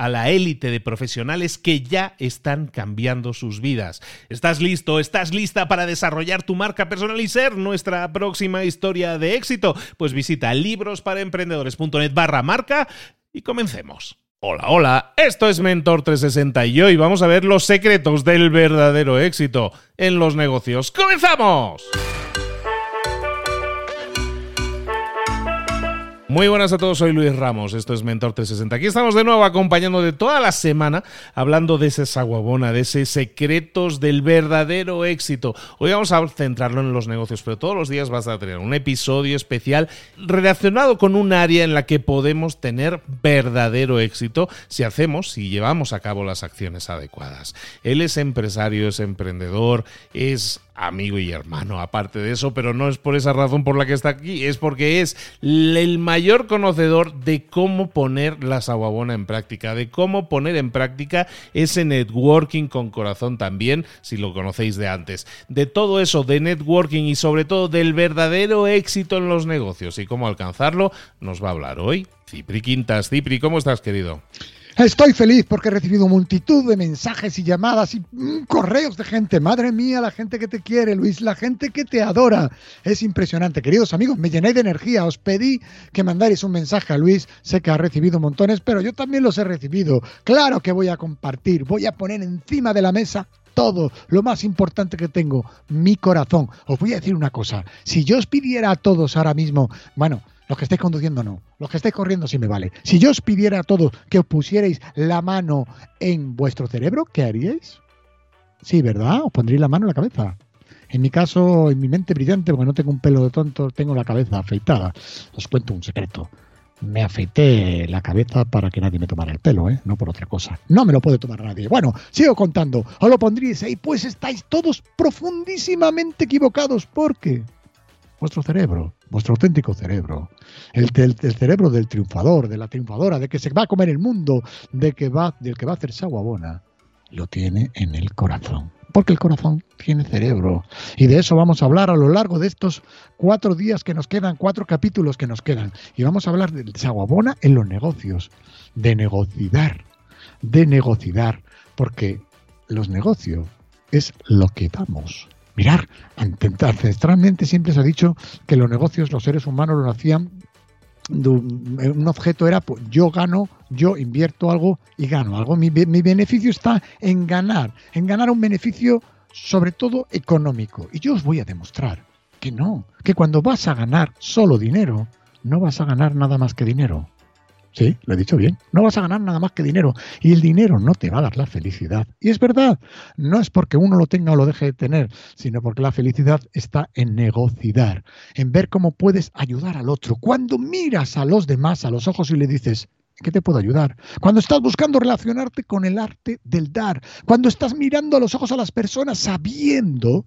a la élite de profesionales que ya están cambiando sus vidas. ¿Estás listo? ¿Estás lista para desarrollar tu marca personal y ser nuestra próxima historia de éxito? Pues visita librosparaemprendedores.net barra marca y comencemos. Hola, hola, esto es Mentor 360 y hoy vamos a ver los secretos del verdadero éxito en los negocios. ¡Comenzamos! Muy buenas a todos, soy Luis Ramos, esto es Mentor 360. Aquí estamos de nuevo acompañando de toda la semana hablando de ese saguabona, de ese secretos del verdadero éxito. Hoy vamos a centrarlo en los negocios, pero todos los días vas a tener un episodio especial relacionado con un área en la que podemos tener verdadero éxito si hacemos, si llevamos a cabo las acciones adecuadas. Él es empresario, es emprendedor, es amigo y hermano, aparte de eso, pero no es por esa razón por la que está aquí, es porque es el mayor conocedor de cómo poner la saguabona en práctica, de cómo poner en práctica ese networking con corazón también, si lo conocéis de antes. De todo eso, de networking y sobre todo del verdadero éxito en los negocios y cómo alcanzarlo, nos va a hablar hoy Cipri Quintas. Cipri, ¿cómo estás, querido? Estoy feliz porque he recibido multitud de mensajes y llamadas y mm, correos de gente. Madre mía, la gente que te quiere, Luis, la gente que te adora. Es impresionante. Queridos amigos, me llené de energía. Os pedí que mandarais un mensaje a Luis. Sé que ha recibido montones, pero yo también los he recibido. Claro que voy a compartir. Voy a poner encima de la mesa todo, lo más importante que tengo, mi corazón. Os voy a decir una cosa. Si yo os pidiera a todos ahora mismo, bueno, los que estáis conduciendo no. Los que estáis corriendo sí me vale. Si yo os pidiera a todos que os pusierais la mano en vuestro cerebro, ¿qué haríais? Sí, ¿verdad? Os pondréis la mano en la cabeza. En mi caso, en mi mente brillante, porque no tengo un pelo de tonto, tengo la cabeza afeitada. Os cuento un secreto. Me afeité la cabeza para que nadie me tomara el pelo, ¿eh? no por otra cosa. No me lo puede tomar nadie. Bueno, sigo contando. Os lo pondríais ahí, pues estáis todos profundísimamente equivocados. ¿Por qué? Vuestro cerebro, vuestro auténtico cerebro, el, cerebro del triunfador, de la triunfadora, de que se va a comer el mundo, de que va, del que va a hacer saguabona, lo tiene en el corazón. Porque el corazón tiene cerebro. Y de eso vamos a hablar a lo largo de estos cuatro días que nos quedan, cuatro capítulos que nos quedan. Y vamos a hablar del saguabona en los negocios, de negociar, de negociar, porque los negocios es lo que damos Mirar, ancestralmente siempre se ha dicho que los negocios, los seres humanos lo hacían un objeto era pues, yo gano, yo invierto algo y gano algo. Mi, beneficio está en ganar, en ganar un beneficio sobre todo económico. Y yo os voy a demostrar que no, que cuando vas a ganar solo dinero, no vas a ganar nada más que dinero. Sí, lo he dicho bien. No vas a ganar nada más que dinero. Y el dinero no te va a dar la felicidad. Y es verdad. No es porque uno lo tenga o lo deje de tener, sino porque la felicidad está en negociar, en ver cómo puedes ayudar al otro. Cuando miras a los demás a los ojos y le dices, ¿qué te puedo ayudar? Cuando estás buscando relacionarte con el arte del dar. Cuando estás mirando a los ojos a las personas sabiendo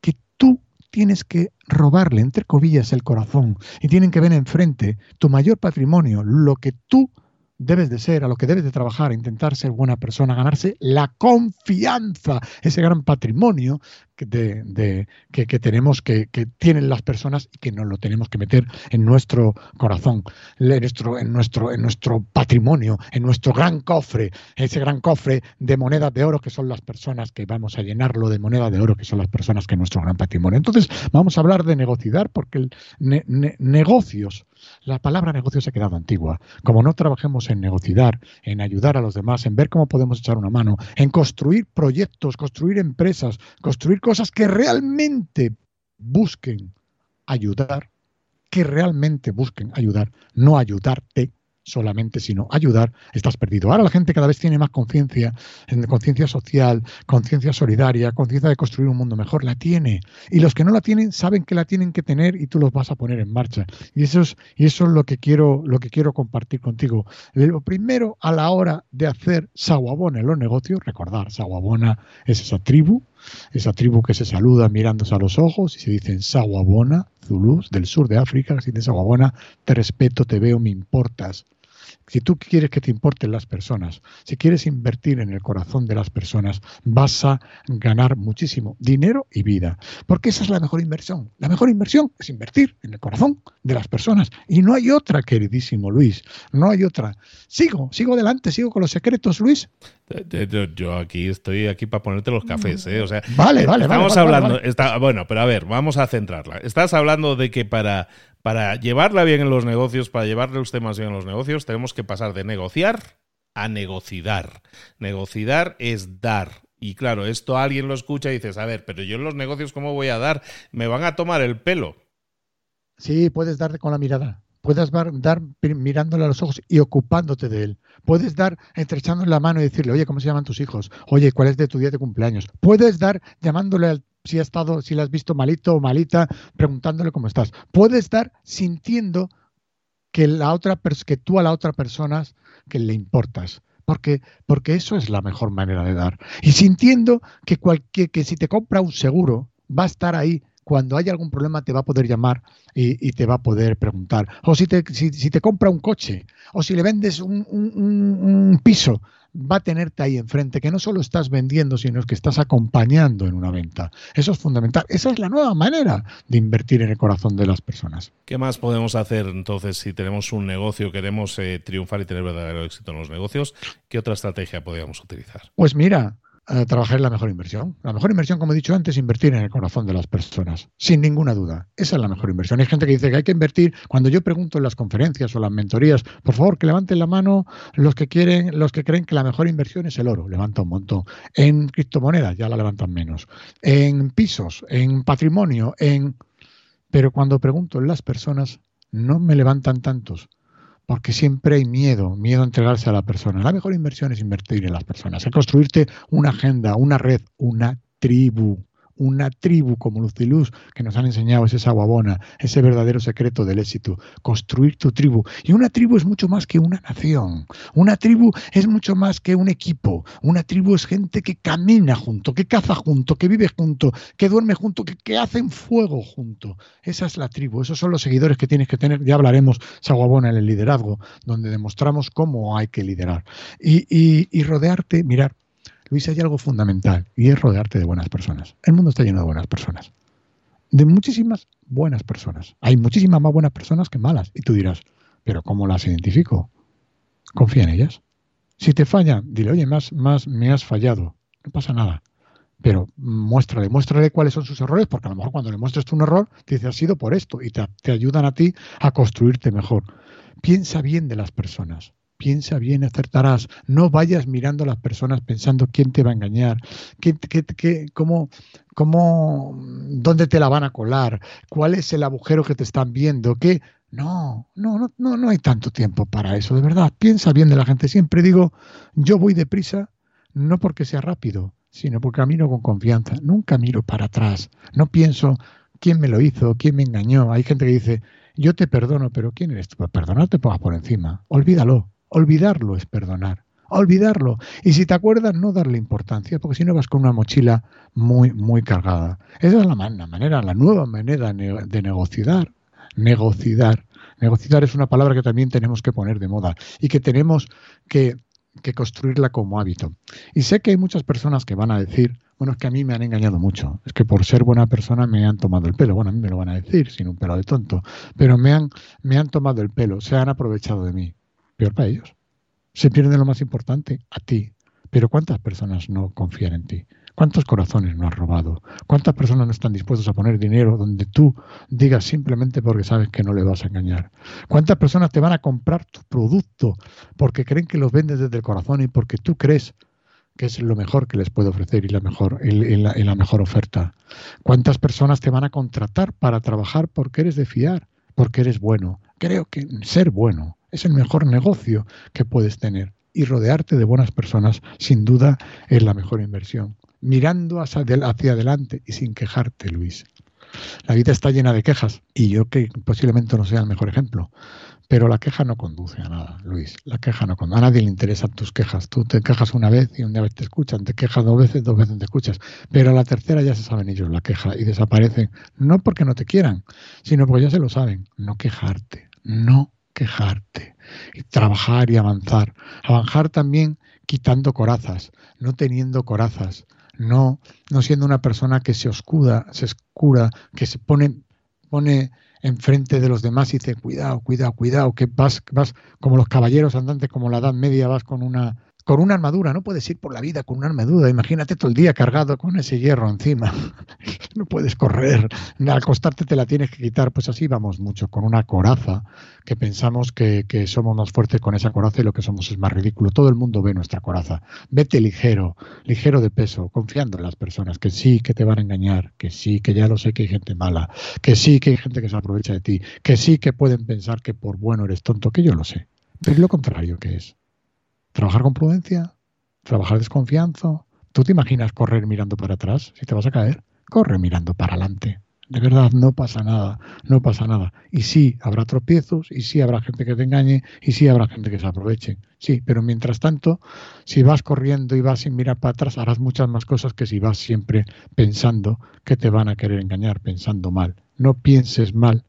que tú tienes que robarle, entre comillas, el corazón y tienen que ver enfrente tu mayor patrimonio, lo que tú debes de ser, a lo que debes de trabajar, intentar ser buena persona, ganarse la confianza, ese gran patrimonio de, que, tenemos, que, tienen las personas y que nos lo tenemos que meter en nuestro corazón, en nuestro, en, nuestro, en nuestro patrimonio, en nuestro gran cofre, ese gran cofre de monedas de oro que son las personas que vamos a llenarlo de moneda de oro que son las personas que es nuestro gran patrimonio. Entonces vamos a hablar de negociar porque el negocios, la palabra negocio se ha quedado antigua. Como no trabajemos en negociar, en ayudar a los demás, en ver cómo podemos echar una mano, en construir proyectos, construir empresas, construir cosas que realmente busquen ayudar, que realmente busquen ayudar, no ayudarte, solamente, sino ayudar, estás perdido. Ahora la gente cada vez tiene más conciencia, conciencia social, conciencia solidaria, conciencia de construir un mundo mejor, la tiene. Y los que no la tienen saben que la tienen que tener y tú los vas a poner en marcha. Y eso es, y eso es lo que quiero, lo que quiero compartir contigo. Lo primero a la hora de hacer Sawabona en los negocios, recordar, Sawabona es esa tribu, esa tribu que se saluda mirándose a los ojos y se dicen Sawabona, Zulus, del sur de África, si dicen Sawabona, te respeto, te veo, me importas. Si tú quieres que te importen las personas, si quieres invertir en el corazón de las personas, vas a ganar muchísimo dinero y vida. Porque esa es la mejor inversión. La mejor inversión es invertir en el corazón de las personas. Y no hay otra, queridísimo Luis. No hay otra. Sigo, sigo adelante, sigo con los secretos, Luis. Yo aquí estoy aquí para ponerte los cafés, ¿eh? O sea, vale, vale, estamos hablando, Está, bueno, pero a ver, vamos a centrarla. Estás hablando de que para para llevarla bien en los negocios, para llevarle los temas bien en los negocios, tenemos que pasar de negociar a negociar. Negociar es dar. Y claro, esto alguien lo escucha y dices, a ver, pero yo en los negocios, ¿cómo voy a dar? Me van a tomar el pelo. Sí, puedes dar con la mirada. Puedes dar mirándole a los ojos y ocupándote de él. Puedes dar estrechándole la mano y decirle, oye, ¿cómo se llaman tus hijos? Oye, ¿cuál es de tu día de cumpleaños? Puedes dar llamándole al si ha estado, si la has visto malito o malita, preguntándole cómo estás. Puede estar sintiendo que la otra que tú a la otra persona que le importas. Porque, porque eso es la mejor manera de dar. Y sintiendo que, cualquier, que si te compra un seguro, va a estar ahí cuando haya algún problema te va a poder llamar y, te va a poder preguntar. O si te, si, te compra un coche, o si le vendes un, un, piso, va a tenerte ahí enfrente, que no solo estás vendiendo, sino que estás acompañando en una venta. Eso es fundamental. Esa es la nueva manera de invertir en el corazón de las personas. ¿Qué más podemos hacer entonces si tenemos un negocio, queremos eh, triunfar y tener verdadero éxito en los negocios? ¿Qué otra estrategia podríamos utilizar? Pues mira, trabajar en la mejor inversión. La mejor inversión, como he dicho antes, es invertir en el corazón de las personas, sin ninguna duda. Esa es la mejor inversión. Hay gente que dice que hay que invertir. Cuando yo pregunto en las conferencias o las mentorías, por favor, que levanten la mano los que quieren, los que creen que la mejor inversión es el oro. Levanta un montón. En criptomonedas ya la levantan menos. En pisos, en patrimonio, en. Pero cuando pregunto en las personas, no me levantan tantos porque siempre hay miedo, miedo a entregarse a la persona. La mejor inversión es invertir en las personas, es construirte una agenda, una red, una tribu una tribu como Luciluz que nos han enseñado ese saguabona, ese verdadero secreto del éxito, construir tu tribu. Y una tribu es mucho más que una nación, una tribu es mucho más que un equipo, una tribu es gente que camina junto, que caza junto, que vive junto, que duerme junto, que, que hacen fuego junto. Esa es la tribu, esos son los seguidores que tienes que tener, ya hablaremos saguabona en el liderazgo, donde demostramos cómo hay que liderar. Y, y, y rodearte, mirar, Luis, hay algo fundamental y es rodearte de buenas personas. El mundo está lleno de buenas personas. De muchísimas buenas personas. Hay muchísimas más buenas personas que malas. Y tú dirás, pero ¿cómo las identifico? Confía en ellas. Si te fallan, dile, oye, más, más me has fallado. No pasa nada. Pero muéstrale, muéstrale cuáles son sus errores, porque a lo mejor cuando le muestres tú un error, te dice, ha sido por esto, y te, te ayudan a ti a construirte mejor. Piensa bien de las personas piensa bien, acertarás. No vayas mirando a las personas pensando quién te va a engañar, qué, qué, cómo, cómo, dónde te la van a colar, cuál es el agujero que te están viendo, qué. No, no, no, no hay tanto tiempo para eso, de verdad. Piensa bien de la gente. Siempre digo, yo voy deprisa, no porque sea rápido, sino porque camino con confianza. Nunca miro para atrás. No pienso quién me lo hizo, quién me engañó. Hay gente que dice, yo te perdono, pero ¿quién eres tú? Perdonar te pongas por encima. Olvídalo. Olvidarlo es perdonar. olvidarlo. Y si te acuerdas, no darle importancia, porque si no vas con una mochila muy, muy cargada. Esa es la, manera, la nueva manera de negociar. Negociar. Negociar es una palabra que también tenemos que poner de moda y que tenemos que, que construirla como hábito. Y sé que hay muchas personas que van a decir, bueno, es que a mí me han engañado mucho, es que por ser buena persona me han tomado el pelo. Bueno, a mí me lo van a decir sin un pelo de tonto, pero me han, me han tomado el pelo, se han aprovechado de mí. Peor para ellos. Se pierde lo más importante, a ti. Pero ¿cuántas personas no confían en ti? ¿Cuántos corazones no has robado? ¿Cuántas personas no están dispuestos a poner dinero donde tú digas simplemente porque sabes que no le vas a engañar? ¿Cuántas personas te van a comprar tu producto porque creen que los vendes desde el corazón y porque tú crees que es lo mejor que les puede ofrecer y la mejor, la, mejor oferta? ¿Cuántas personas te van a contratar para trabajar porque eres de fiar, porque eres bueno? Creo que ser bueno es el mejor negocio que puedes tener y rodearte de buenas personas sin duda es la mejor inversión mirando hacia, adelante y sin quejarte, Luis. La vida está llena de quejas y yo que posiblemente no sea el mejor ejemplo, pero la queja no conduce a nada, Luis. La queja no conduce. A nadie le interesan tus quejas. Tú te quejas una vez y una vez te escuchan, te quejas dos veces, dos veces te escuchas, pero a la tercera ya se saben ellos la queja y desaparecen, no porque no te quieran, sino porque ya se lo saben. No quejarte, no quejarte. Y trabajar y avanzar. Avanzar también quitando corazas, no teniendo corazas, no, no siendo una persona que se oscuda, se escura, que se pone, pone enfrente de los demás y dice, cuidado, cuidado, cuidado, que vas, vas como los caballeros andantes, como la Edad Media, vas con una con una armadura, no puedes ir por la vida con una armadura, imagínate todo el día cargado con ese hierro encima, no puedes correr, al acostarte te la tienes que quitar, pues así vamos mucho, con una coraza, que pensamos que, que, somos más fuertes con esa coraza y lo que somos es más ridículo, todo el mundo ve nuestra coraza, vete ligero, ligero de peso, confiando en las personas, que sí, que te van a engañar, que sí, que ya lo sé que hay gente mala, que sí, que hay gente que se aprovecha de ti, que sí, que pueden pensar que por bueno eres tonto, que yo lo sé, es lo contrario que es. Trabajar con prudencia, trabajar desconfianza. ¿Tú te imaginas correr mirando para atrás? Si te vas a caer, corre mirando para adelante. De verdad, no pasa nada, no pasa nada. Y sí, habrá tropiezos, y sí habrá gente que te engañe, y sí habrá gente que se aproveche. Sí, pero mientras tanto, si vas corriendo y vas sin mirar para atrás, harás muchas más cosas que si vas siempre pensando que te van a querer engañar, pensando mal. No pienses mal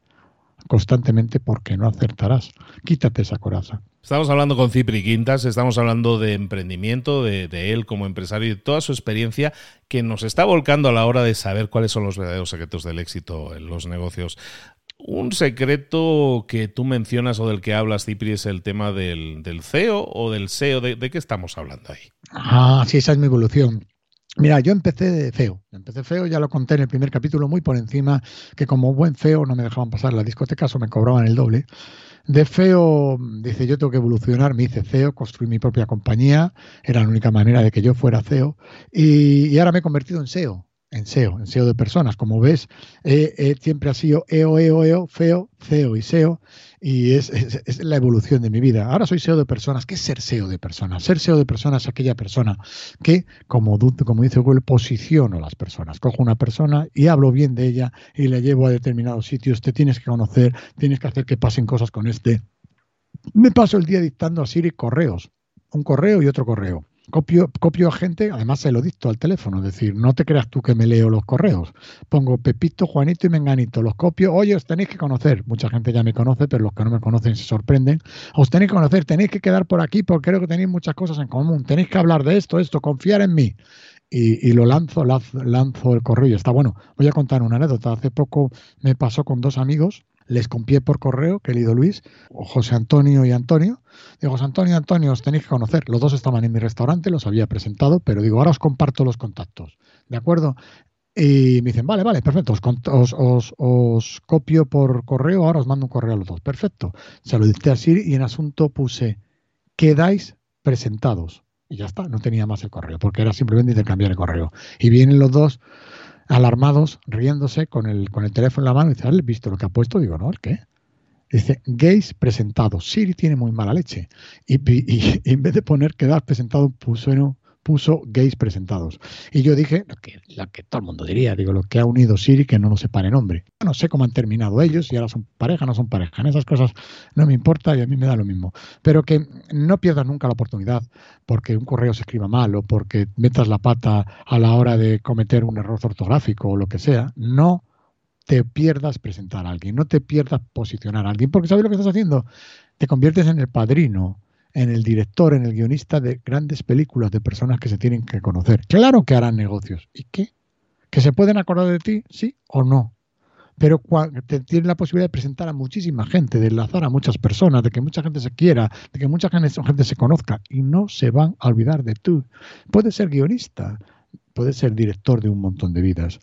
constantemente porque no acertarás. Quítate esa coraza. Estamos hablando con Cipri Quintas, estamos hablando de emprendimiento, de, él como empresario y de toda su experiencia que nos está volcando a la hora de saber cuáles son los verdaderos secretos del éxito en los negocios. Un secreto que tú mencionas o del que hablas, Cipri, es el tema del, CEO o del SEO. ¿De, ¿De, qué estamos hablando ahí? Ah, sí, esa es mi evolución. Mira, yo empecé de feo. Empecé feo, ya lo conté en el primer capítulo, muy por encima, que como buen feo no me dejaban pasar la discoteca o me cobraban el doble. De feo, dice, yo tengo que evolucionar, me hice CEO, construí mi propia compañía, era la única manera de que yo fuera CEO, y, y ahora me he convertido en SEO en SEO, en SEO de personas. Como ves, siempre ha sido EO, EO, EO, FEO, CEO y SEO, y es, la evolución de mi vida. Ahora soy SEO de personas. ¿Qué es ser SEO de personas? Ser SEO de personas es aquella persona que, como, como dice Google, posiciono las personas. Cojo una persona y hablo bien de ella y la llevo a determinados sitios. Te tienes que conocer, tienes que hacer que pasen cosas con este. Me paso el día dictando a Siri correos, un correo y otro correo Copio, copio a gente, además se lo dicto al teléfono, es decir, no te creas tú que me leo los correos. Pongo Pepito, Juanito y Menganito, los copio, oye, os tenéis que conocer. Mucha gente ya me conoce, pero los que no me conocen se sorprenden. Os tenéis que conocer, tenéis que quedar por aquí porque creo que tenéis muchas cosas en común. Tenéis que hablar de esto, esto, confiar en mí. Y, lo lanzo, lanzo, el correo y está bueno. Voy a contar una anécdota. Hace poco me pasó con dos amigos les copié por correo, querido Luis, José Antonio y Antonio. Digo, Antonio Antonio, os tenéis que conocer. Los dos estaban en mi restaurante, los había presentado, pero digo, ahora os comparto los contactos. ¿De acuerdo? Y me dicen, vale, vale, perfecto, os, os, copio por correo, ahora os mando un correo a los dos. Perfecto. Se lo dije así y en asunto puse, quedáis presentados. Y ya está, no tenía más el correo, porque era simplemente intercambiar el correo. Y vienen los dos alarmados, riéndose con el, con el teléfono en la mano y dice, ¿has visto lo que ha puesto? Digo, no, ¿el qué? Dice, gays presentados. Siri tiene muy mala leche. Y, en vez de poner quedar presentado, pusieron, puso gays presentados. Y yo dije lo que, lo que todo el mundo diría, digo, lo que ha unido Siri que no nos separe nombre. No sé cómo han terminado ellos, si ahora son pareja, no son pareja. En esas cosas no me importa y a mí me da lo mismo. Pero que no pierdas nunca la oportunidad porque un correo se escriba mal o porque metas la pata a la hora de cometer un error ortográfico o lo que sea. No te pierdas presentar a alguien, no te pierdas posicionar a alguien, porque ¿sabes lo que estás haciendo? Te conviertes en el padrino, en el director, en el guionista de grandes películas de personas que se tienen que conocer. Claro que harán negocios. ¿Y qué? ¿Que se pueden acordar de ti? Sí o no. Pero te tienes la posibilidad de presentar a muchísima gente, de enlazar a muchas personas, de que mucha gente se quiera, de que mucha gente, se conozca y no se van a olvidar de tú. Puedes ser guionista, puede ser director de un montón de vidas.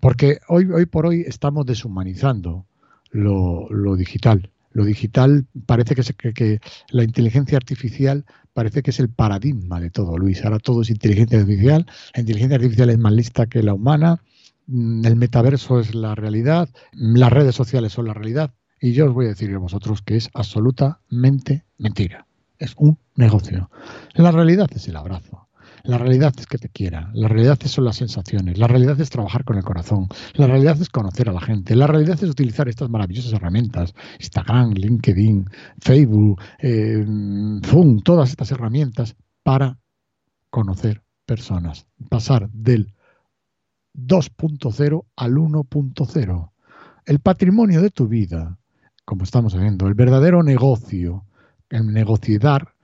Porque hoy, hoy por hoy estamos deshumanizando lo, digital. Lo digital parece que, que la inteligencia artificial parece que es el paradigma de todo, Luis. Ahora todo es inteligencia artificial. La inteligencia artificial es más lista que la humana. Mm, el metaverso es la realidad. Las redes sociales son la realidad. Y yo os voy a decir a vosotros que es absolutamente mentira. Es un negocio. La realidad es el abrazo. La realidad es que te quiera, la realidad son las sensaciones, la realidad es trabajar con el corazón, la realidad es conocer a la gente, la realidad es utilizar estas maravillosas herramientas, Instagram, LinkedIn, Facebook, eh, Zoom, todas estas herramientas para conocer personas, pasar del 2.0 al 1.0. El patrimonio de tu vida, como estamos viendo, el verdadero negocio, el negociar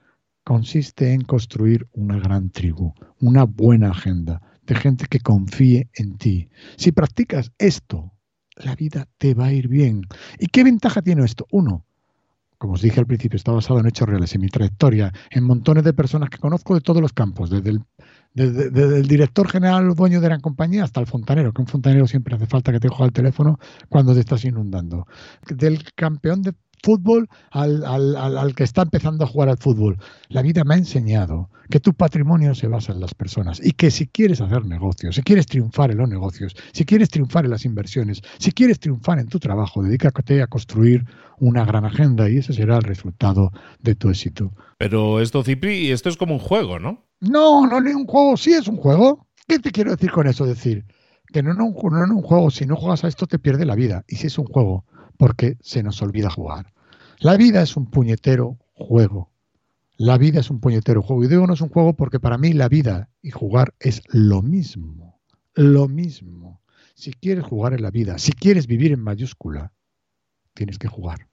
consiste en construir una gran tribu, una buena agenda de gente que confíe en ti. Si practicas esto, la vida te va a ir bien. ¿Y qué ventaja tiene esto? Uno, como os dije al principio, está basado en hechos reales, en mi trayectoria, en montones de personas que conozco de todos los campos, desde el, director general o dueño de la compañía hasta el fontanero, que un fontanero siempre hace falta que te coja el teléfono cuando te estás inundando. Del campeón de fútbol al, al, que está empezando a jugar al fútbol. La vida me ha enseñado que tu patrimonio se basa en las personas y que si quieres hacer negocios, si quieres triunfar en los negocios, si quieres triunfar en las inversiones, si quieres triunfar en tu trabajo, dedícate a construir una gran agenda y ese será el resultado de tu éxito. Pero esto, Cipri, esto es como un juego, ¿no? No, no es un juego, sí es un juego. ¿Qué te quiero decir con eso? Decir que no, no, no es un juego, si no juegas a esto te pierde la vida. Y si es un juego, porque se nos olvida jugar. La vida es un puñetero juego. La vida es un puñetero juego. Y digo no es un juego porque para mí la vida y jugar es lo mismo. Lo mismo. Si quieres jugar en la vida, si quieres vivir en mayúscula, tienes que jugar.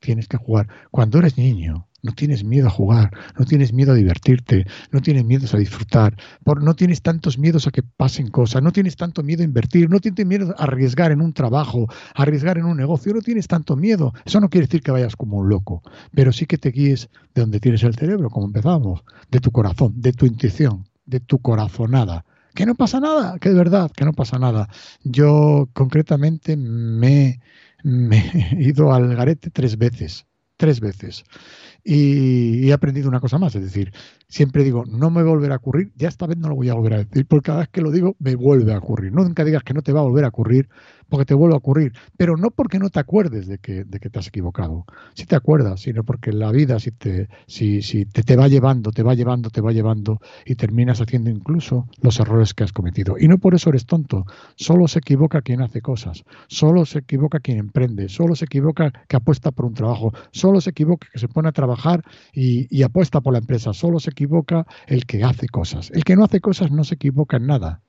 Tienes que jugar. Cuando eres niño, no tienes miedo a jugar, no tienes miedo a divertirte, no tienes miedo a disfrutar, por, no tienes tantos miedos a que pasen cosas, no tienes tanto miedo a invertir, no tienes miedo a arriesgar en un trabajo, a arriesgar en un negocio, no tienes tanto miedo. Eso no quiere decir que vayas como un loco, pero sí que te guíes de donde tienes el cerebro, como empezamos, de tu corazón, de tu intuición, de tu corazonada. Que no pasa nada, que de verdad, que no pasa nada. Yo concretamente me, me he ido al garete tres veces, tres veces y, he aprendido una cosa más, es decir, siempre digo, no me volverá a ocurrir, ya esta vez no lo voy a volver a decir, porque cada vez que lo digo me vuelve a ocurrir. Nunca digas que no te va a volver a ocurrir, porque te vuelve a ocurrir, pero no porque no te acuerdes de que, de que te has equivocado, si te acuerdas, sino porque la vida si te, si, si te, te va llevando, te va llevando, te va llevando y terminas haciendo incluso los errores que has cometido. Y no por eso eres tonto, solo se equivoca quien hace cosas, solo se equivoca quien emprende, solo se equivoca que apuesta por un trabajo, solo se equivoca que se pone a trabajar y, y apuesta por la empresa, solo se equivoca el que hace cosas. El que no hace cosas no se equivoca en nada,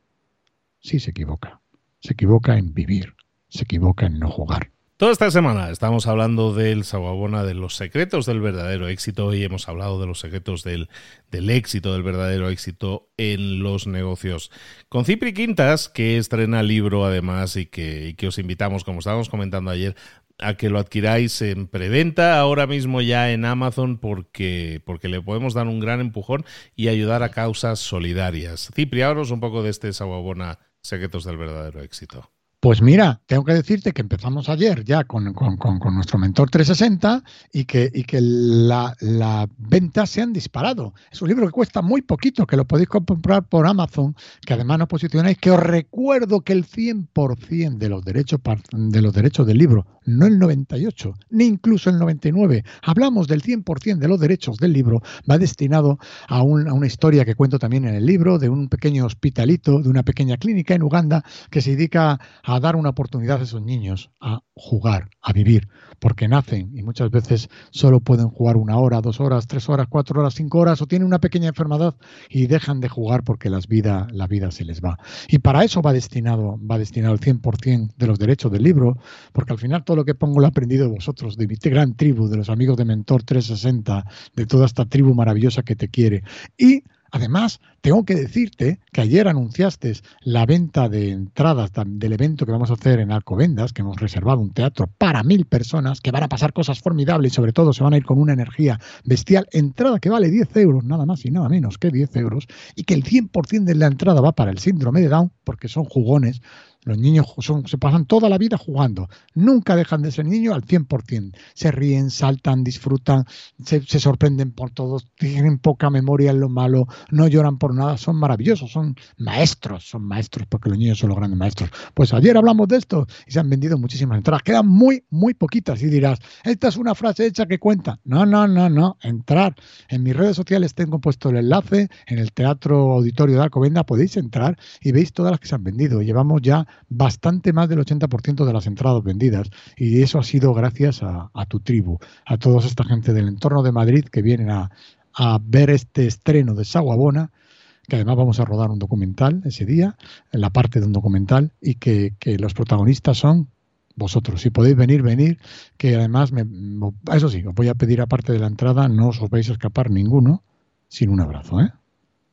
sí se equivoca se equivoca en vivir, se equivoca en no jugar. Toda esta semana estamos hablando del Sawabona, de los secretos del verdadero éxito y hemos hablado de los secretos del, del, éxito, del verdadero éxito en los negocios. Con Cipri Quintas, que estrena libro además y que, que os invitamos, como estábamos comentando ayer, a que lo adquiráis en preventa ahora mismo ya en Amazon porque, porque le podemos dar un gran empujón y ayudar a causas solidarias. Cipri, háblanos un poco de este Sawabona Secretos del verdadero éxito. Pues mira, tengo que decirte que empezamos ayer ya con, nuestro mentor 360 y que, y que las la ventas se han disparado. Es un libro que cuesta muy poquito, que lo podéis comprar por Amazon, que además no posicionáis, que os recuerdo que el 100% de los derechos, de los derechos del libro no el 98, ni incluso el 99. Hablamos del 100% de los derechos del libro, va destinado a, una historia que cuento también en el libro de un pequeño hospitalito, de una pequeña clínica en Uganda que se dedica a dar una oportunidad a esos niños a jugar, a vivir, porque nacen y muchas veces solo pueden jugar una hora, dos horas, tres horas, cuatro horas, cinco horas o tienen una pequeña enfermedad y dejan de jugar porque las vida, la vida se les va. Y para eso va destinado, va destinado el 100% de los derechos del libro, porque al final todo lo que pongo lo he aprendido de vosotros, de mi gran tribu, de los amigos de Mentor 360, de toda esta tribu maravillosa que te quiere. Y Además, tengo que decirte que ayer anunciaste la venta de entradas del evento que vamos a hacer en Alcobendas, que hemos reservado un teatro para mil personas, que van a pasar cosas formidables y sobre todo se van a ir con una energía bestial. Entrada que vale 10 euros, nada más y nada menos que 10 euros, y que el 100% de la entrada va para el síndrome de Down, porque son jugones, los niños son, se pasan toda la vida jugando, nunca dejan de ser niños al 100%. Se ríen, saltan, disfrutan, se, sorprenden por todos, tienen poca memoria en lo malo, no lloran por nada, son maravillosos, son maestros, son maestros porque los niños son los grandes maestros. Pues ayer hablamos de esto y se han vendido muchísimas entradas, quedan muy, muy poquitas y dirás, esta es una frase hecha que cuenta. No, no, no, no, entrar. En mis redes sociales tengo puesto el enlace, en el Teatro Auditorio de Alcobenda podéis entrar y veis todas las que se han vendido. Llevamos ya bastante más del 80% de las entradas vendidas y eso ha sido gracias a, tu tribu, a toda esta gente del entorno de Madrid que vienen a, ver este estreno de Saguabona que además vamos a rodar un documental ese día, en la parte de un documental, y que, los protagonistas son vosotros. Si podéis venir, venir, que además, me, eso sí, os voy a pedir aparte de la entrada, no os vais a escapar ninguno sin un abrazo, ¿eh?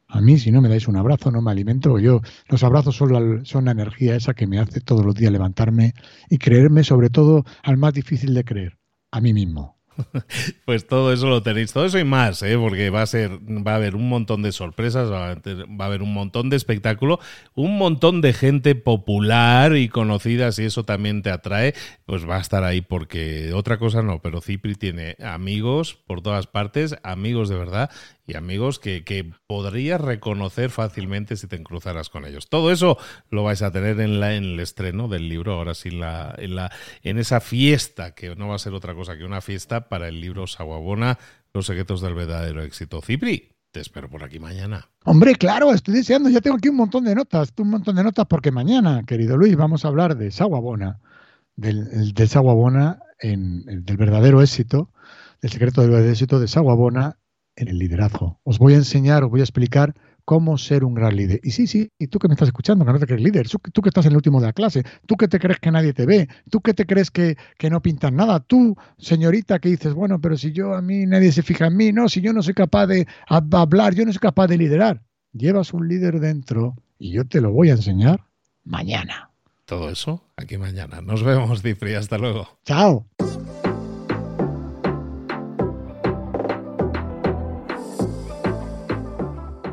A mí, si no me dais un abrazo, no me alimento. Yo, los abrazos son la, energía esa que me hace todos los días levantarme y creerme, sobre todo, al más difícil de creer, a mí mismo. Pues todo eso lo tenéis, todo eso y más, ¿eh? porque va a ser, va a haber un montón de sorpresas, va a haber un montón de espectáculo, un montón de gente popular y conocida, si eso también te atrae, pues va a estar ahí, porque otra cosa no, pero Cipri tiene amigos por todas partes, amigos de verdad, y amigos que, que, podrías reconocer fácilmente si te encruzaras con ellos. Todo eso lo vais a tener en, la, en el estreno del libro, ahora sí, la, en, la, en esa fiesta, que no va a ser otra cosa que una fiesta para el libro Saguabona, Los secretos del verdadero éxito. Cipri, te espero por aquí mañana. Hombre, claro, estoy deseando, ya tengo aquí un montón de notas, un montón de notas porque mañana, querido Luis, vamos a hablar de Saguabona, del, del Saguabona, en, del verdadero éxito, del secreto del verdadero éxito de Saguabona en el liderazgo. Os voy a enseñar, os voy a explicar cómo ser un gran líder. Y sí, sí, y tú que me estás escuchando, que no te crees líder, tú, que estás en el último de la clase, tú que te crees que nadie te ve, tú que te crees que, que no pintas nada, tú, señorita, que dices, bueno, pero si yo a mí nadie se fija en mí, no, si yo no soy capaz de hablar, yo no soy capaz de liderar. Llevas un líder dentro y yo te lo voy a enseñar mañana. Todo eso aquí mañana. Nos vemos, Cifri. Hasta luego. Chao.